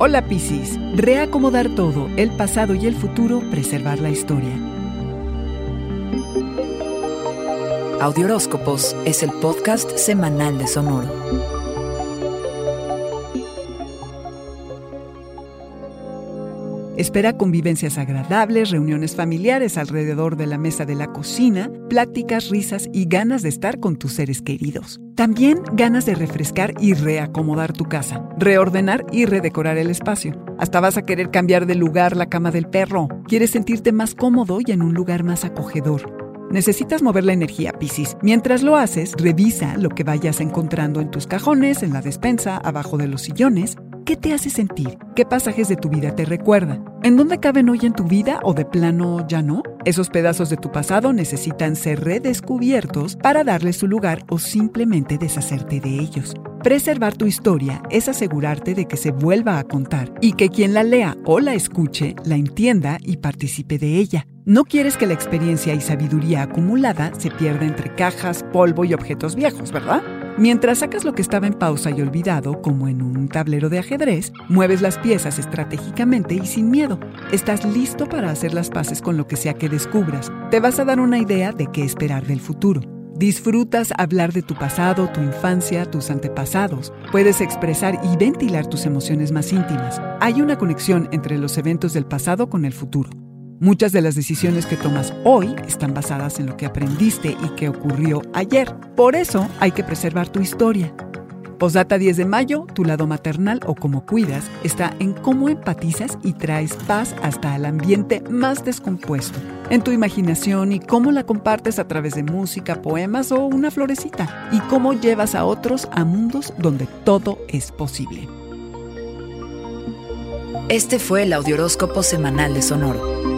Hola Piscis, reacomodar todo, el pasado y el futuro, preservar la historia. Audioróscopos es el podcast semanal de Sonoro. Espera convivencias agradables, reuniones familiares alrededor de la mesa de la cocina, pláticas, risas y ganas de estar con tus seres queridos. También ganas de refrescar y reacomodar tu casa, reordenar y redecorar el espacio. Hasta vas a querer cambiar de lugar la cama del perro. Quieres sentirte más cómodo y en un lugar más acogedor. Necesitas mover la energía, Piscis. Mientras lo haces, revisa lo que vayas encontrando en tus cajones, en la despensa, abajo de los sillones ¿Qué te hace sentir? ¿Qué pasajes de tu vida te recuerdan? ¿En dónde caben hoy en tu vida o de plano ya no? Esos pedazos de tu pasado necesitan ser redescubiertos para darle su lugar o simplemente deshacerte de ellos. Preservar tu historia es asegurarte de que se vuelva a contar y que quien la lea o la escuche la entienda y participe de ella. No quieres que la experiencia y sabiduría acumulada se pierda entre cajas, polvo y objetos viejos, ¿verdad? Mientras sacas lo que estaba en pausa y olvidado, como en un tablero de ajedrez, mueves las piezas estratégicamente y sin miedo. Estás listo para hacer las paces con lo que sea que descubras. Te vas a dar una idea de qué esperar del futuro. Disfrutas hablar de tu pasado, tu infancia, tus antepasados. Puedes expresar y ventilar tus emociones más íntimas. Hay una conexión entre los eventos del pasado con el futuro. Muchas de las decisiones que tomas hoy están basadas en lo que aprendiste y que ocurrió ayer. Por eso hay que preservar tu historia. Posdata 10 de mayo, tu lado maternal o como cuidas está en cómo empatizas y traes paz hasta el ambiente más descompuesto, en tu imaginación y cómo la compartes a través de música, poemas o una florecita, y cómo llevas a otros a mundos donde todo es posible. Este fue el Audioróscopo Semanal de Sonoro.